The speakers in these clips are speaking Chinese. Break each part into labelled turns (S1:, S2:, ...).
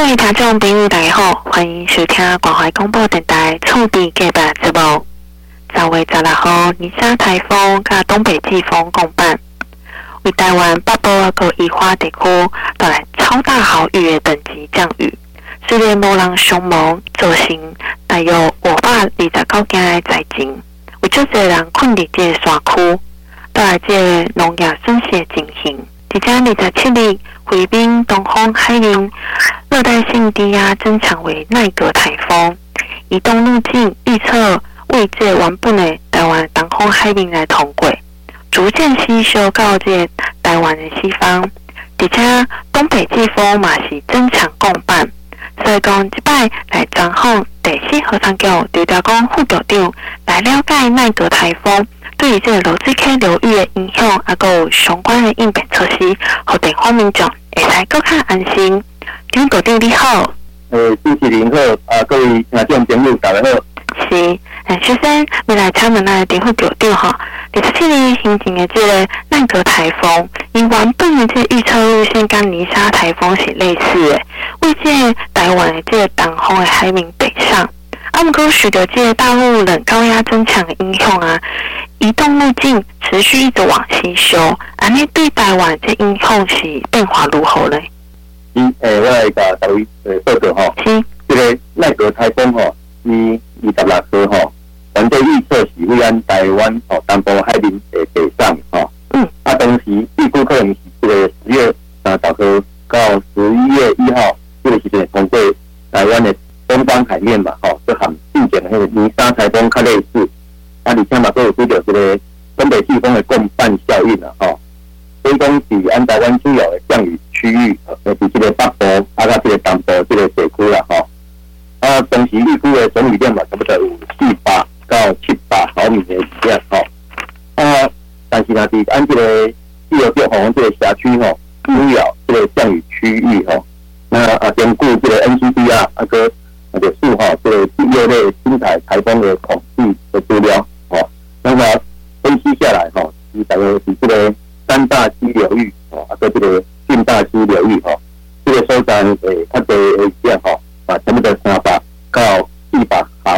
S1: 各位听众朋友，大家好，欢迎收听关怀广播电台厝边隔壁节目。十月十六号，尼莎台风加东北季风共伴，为台湾北部和宜花地区带来超大豪雨的等级降雨，剧烈波浪凶猛，造成大约五百二十九件的灾情，为足侪人困伫这个山区，带来这个农业损失的情形。即将二十七日，回宾东风海令热带性低压增强为奈格台风，移动路径预测为这原本的台湾东风海令来通过，逐渐吸收到这台湾的西方，而且东北季风嘛是增强共伴，所以讲即摆来专访第四号山脚刘调公副局长来了解奈格台风。对于这个罗兹溪流域的影响，啊，有相关的应变措施，和地方民众会使更较安心。刘局长你好，
S2: 呃，主持人好，啊，各位听众朋友大家好。
S1: 是，呃，首先未来请问那个副局长哈，二十七日形成的这个奈格台风，与原本的这个预测路线跟泥沙台风是类似的，为这台湾的这个东风的海面北上，啊，毋过随着这个大陆冷高压增强的影响啊。移动路径持续一直往西修，安尼对台湾这影响是变化如何呢？
S2: 嗯，诶，我来甲各位诶报告吼，是。这个奈格台风吼，伊二十六号吼，反正预测是会按台湾吼东部海面诶北上吼，嗯，啊，同时预估可能是按这个气候变化这个辖区哈，主要这个降雨区域吼。那啊，兼顾这个 NCD 啊，那个那个数哈，这个第六类轻台台风的统计的资料。那么分析下来哈，是大概是这个三大溪流域哦，啊，个这个近大溪流域哈，这个收藏诶，它的雨量哈，啊，差不多三百到一百毫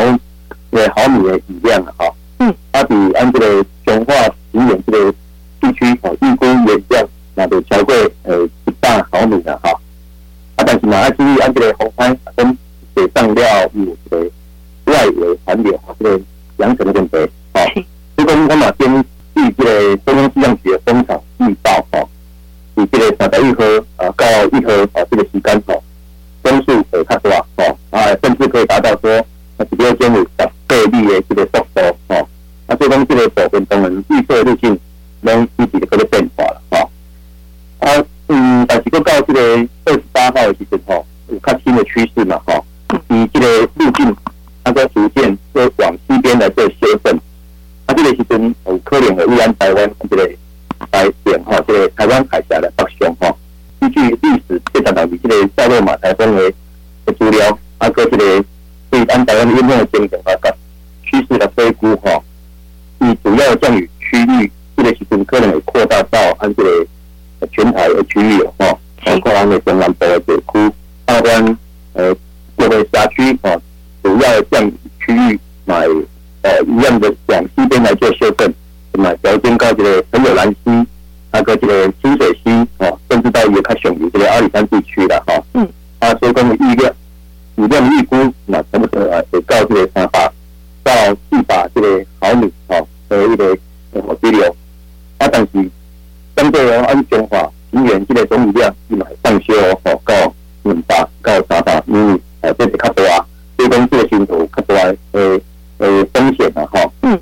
S2: 诶毫米的雨量了哈。嗯。它比按这个彰化平原这个地区哦，预估雨量那就超过呃一百毫米了哈。啊，但是嘛，还注意安这个红海跟水上料有这个外围环流哈，这个扬尘的问题哦。所以讲，我嘛根据这个中央气象局的风场预报哈，以这个三十一号啊到一号啊这个时间哈，风速会较大哈啊，甚至可以达到说啊十六点五十倍率的这个速度哈。啊，所以讲这个部分当然预测路径能嗯，但是到这个二十八号的时阵哈，有较新的趋势嘛哈，以这个路径它在逐渐会往西边来做修正。啊，这个时阵有可能会依然台湾这个来点哈，这个台湾海峡的北上哈。依据历史这场当中这个夏洛马台风的的资料，啊，个这个对按台湾的运动的情形啊，个趋势的推估哈，以主要降雨啊，所以讲预量，雨量预估，那差不多啊，得到这个三百到四百这个毫米，哈，的一个河流。啊，但是相对哦，按彰化平原这个总雨量，是嘛上修哦，到两百到三百米，啊，这是较多啊。所以讲这个程度较多诶。呃，风险的哈，嗯，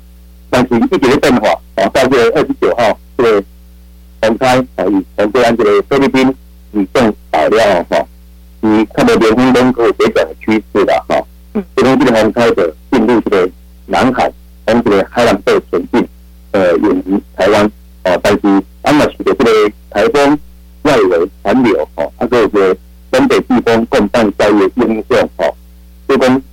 S2: 但是一直的变化，啊，到这个二十九号，这个红开啊，以从这样这个菲律宾雨重导料哈，以看到连风东可以回转的趋势的哈，嗯，这边这个红开的进入这个南海，从这个海南岛前进，呃，远离台湾，啊，但是安马区的这个台风外围环流，哈，它这个东北季风共伴效应影响，哈，这边预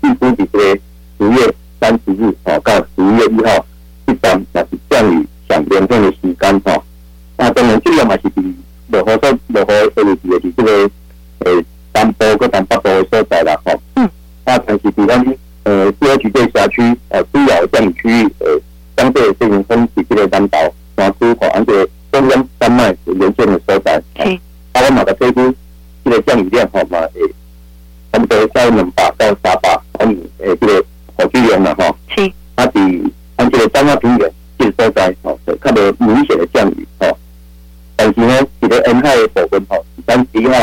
S2: 的所在。嗯。啊，我嘛个推估，这个降雨量，吼嘛，诶，差不多在两百到三百毫米，诶，这个雨区量啦，吼。是。啊，比按这个彰化平原这个所在，吼，较无明显的降雨，吼。但是呢，这个沿海的部分，吼，三十一号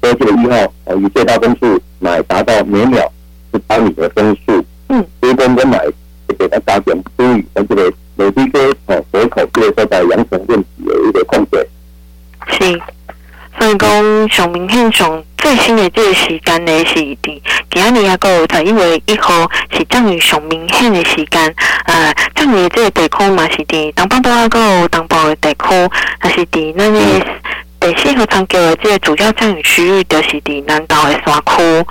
S2: 到这个一号，呃，以最大风速乃达到每秒十八米的风速。嗯。所以讲，我买会给他加强注意，像这个累积个哦河口这个所在扬尘问题的一个控制。
S1: 是。所以讲，上明显上最新的这个时间呢，是伫今仔日啊，有十一月一号是降雨上明显的时间。呃，降雨的这个地区嘛，是伫东北部啊，有东部的地区，还是伫那个第四号长桥的这个主要降雨区域，就是伫南岛的山区。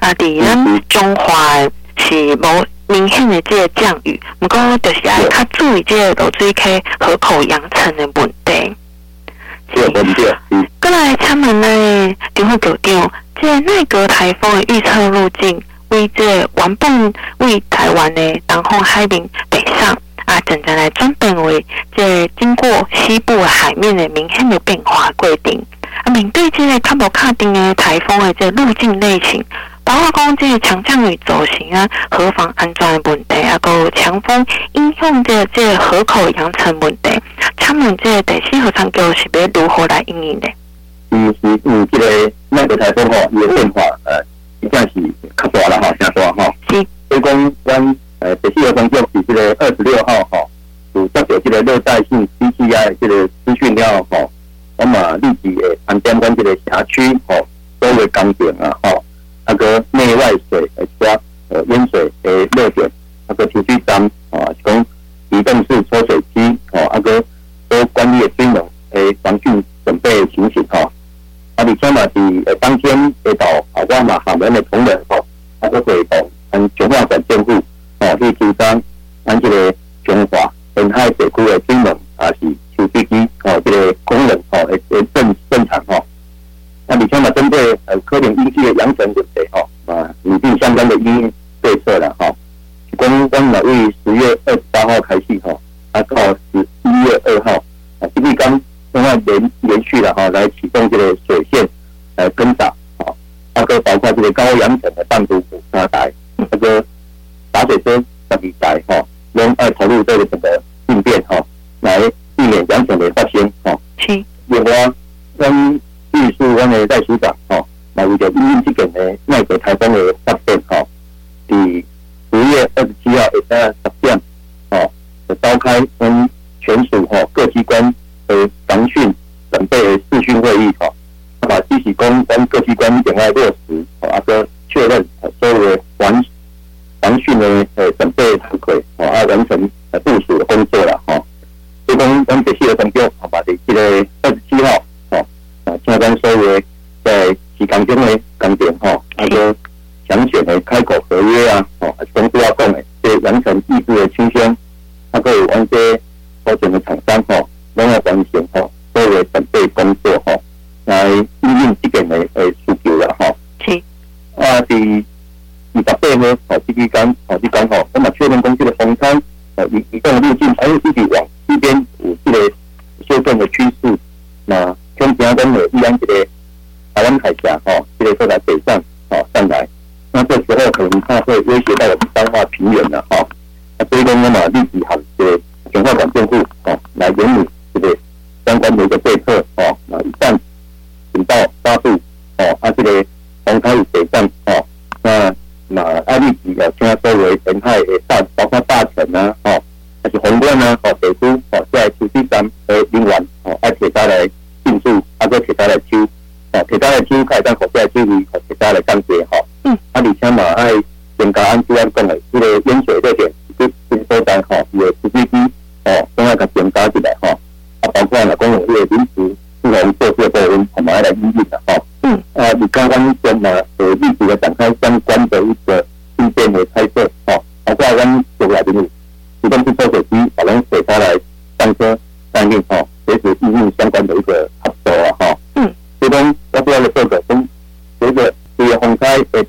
S1: 啊，伫咱中华是无明显的这个降雨，不过就是要较注意这个落水溪河口扬尘的问题。
S2: 对，对，嗯。
S1: 过来，他们呢，就会搞掉这个内阁台风的预测路径，为这原本为台湾的东方海面北上啊，正在来转变为这经过西部海面的明显的变化规定啊。面对这个较无确定的台风的这路径类型。包括讲这个强降雨走行啊，河防安全的问题啊，有强风影响这这个河口扬尘问题，他们这个第四号长桥是要如何来应应的？
S2: 嗯，是嗯，这个那个台风吼，伊的变化呃，实际上是较大了哈，较大哈。是。所以讲，咱呃第四号长桥是这个二十六号哈，有接到这个热带性低气压的这个资讯了哈，那么立即诶，盘点咱这个辖区吼，都会讲点啊公关嘛为十月二十八号开始哈，啊到十一月二号啊，基地刚另外连连续了哈，来启动这个水线来跟打啊，那个包括这个高扬尘的弹涂补沙台，那个洒水车十二台哈，用二投入这个整个应变哈，来避免扬尘的发生哈。是。另外跟预示我们的代署长哈，那为着因应这个二十八号吼，这期间吼，这刚好，我们确认公司的风舱呃移移动路径，还有自己往西边有这个修正的趋势，那。从平跟美宜安这个台湾海峡哈，这个过来北上哈上来，那这时候可能它会威胁到我们彰化平原了哈。那所以说呢嘛，立即喊这个强化管建户哦，来研拟这个相关的一个对的，这个淹水这点，这这所在哈，有司机机哦，都要给增加起来哈。啊，包括了公务员临时这种设施的部分，我们还来应用的哈。嗯。啊，你刚刚讲呢，呃，立即的展开相关的一个应变的猜测吼。包括我们所来的自动去抽水机，把咱水下来上车上运哈。随时应用相关的一个合作啊哈，嗯，其中要不要的这个从随着这个风灾在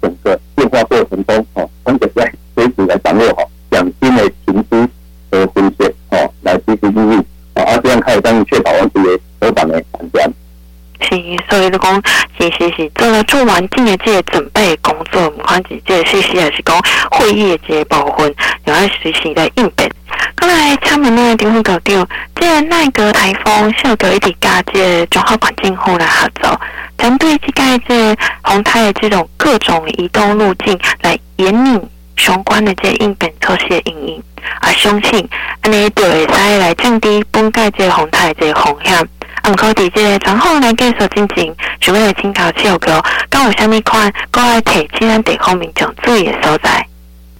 S1: 做完整的这个准备工作，不管是这个实施还是讲会议的这个部分，要随时来应变。刚才他们那个地方搞掉，这奈格台风需要一直加这个综合管境户来合作，针对这个这红台的这种各种移动路径来严拟相关的这个应变措施的应用，啊，相信安尼就会使来降低本届这个红台的这个风险。啊，唔，可以这个然后来继续进行，准备来请教气候哥，刚有虾米款，过来提其他地方民众注意的所在。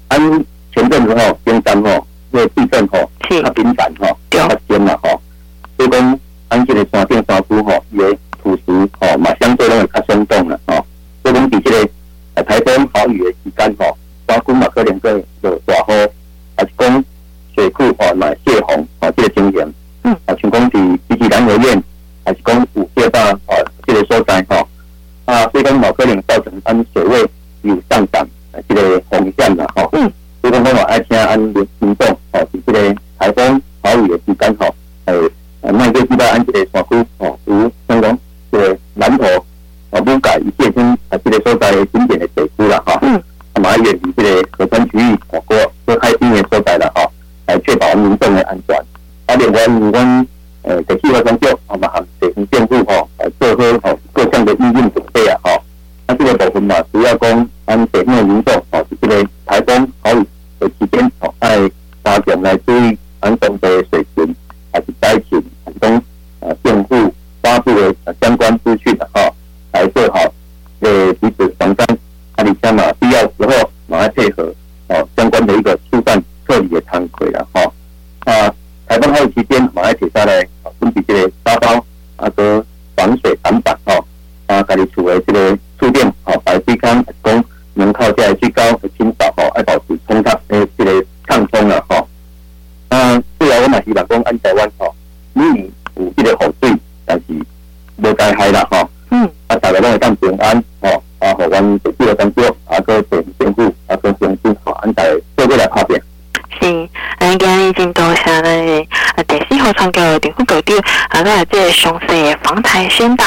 S2: 按前阵子吼，冰山吼。个地震吼，较频繁吼，较尖嘛吼，所以讲安这个山顶山区吼，伊个土石吼嘛相对拢会较松动啦吼。所以讲伫这个呃台风豪雨的时间吼，山区嘛可能会有大雨，还是讲水库吼嘛泄洪吼这个情形。嗯。啊，像讲伫积极南河苑，还是讲五界坝吼这个所在吼，啊，所以讲某可能造成安水位有上涨这个风险啦吼。嗯。所以讲我爱听安民民众。哦，是这个台风豪雨的时间吼，诶，呃，那个知道安这个山区吼，如像讲这个南投、啊武甲一线村啊，这个所在景点的地区啦，哈，嗯，啊，嘛远离这个河川区域，哦，过过海边的所在啦，哈，来确保民众的安全。啊，另外，我来做好呃彼此防灾，阿里山嘛必要时候马上配合哦相关的一个疏散撤离的仓轨了哈啊，台风好期间马上铁下来啊，准备这个沙包啊个防水挡板哈啊，家里厝的这个触电啊，排水孔供能靠在最高的清扫哈，来保持通畅诶这个畅通了哈。我嘛希望讲安台湾吼，你有这个雨水，但是无灾害啦吼。啊，大家拢会当平安哦，啊，互阮这几个工作啊，个政政府啊，个政府吼，安在做过来拍片。
S1: 是，咱今日真多谢咱啊，第四号窗口政府高调啊，个这个详细的防台宣
S2: 导，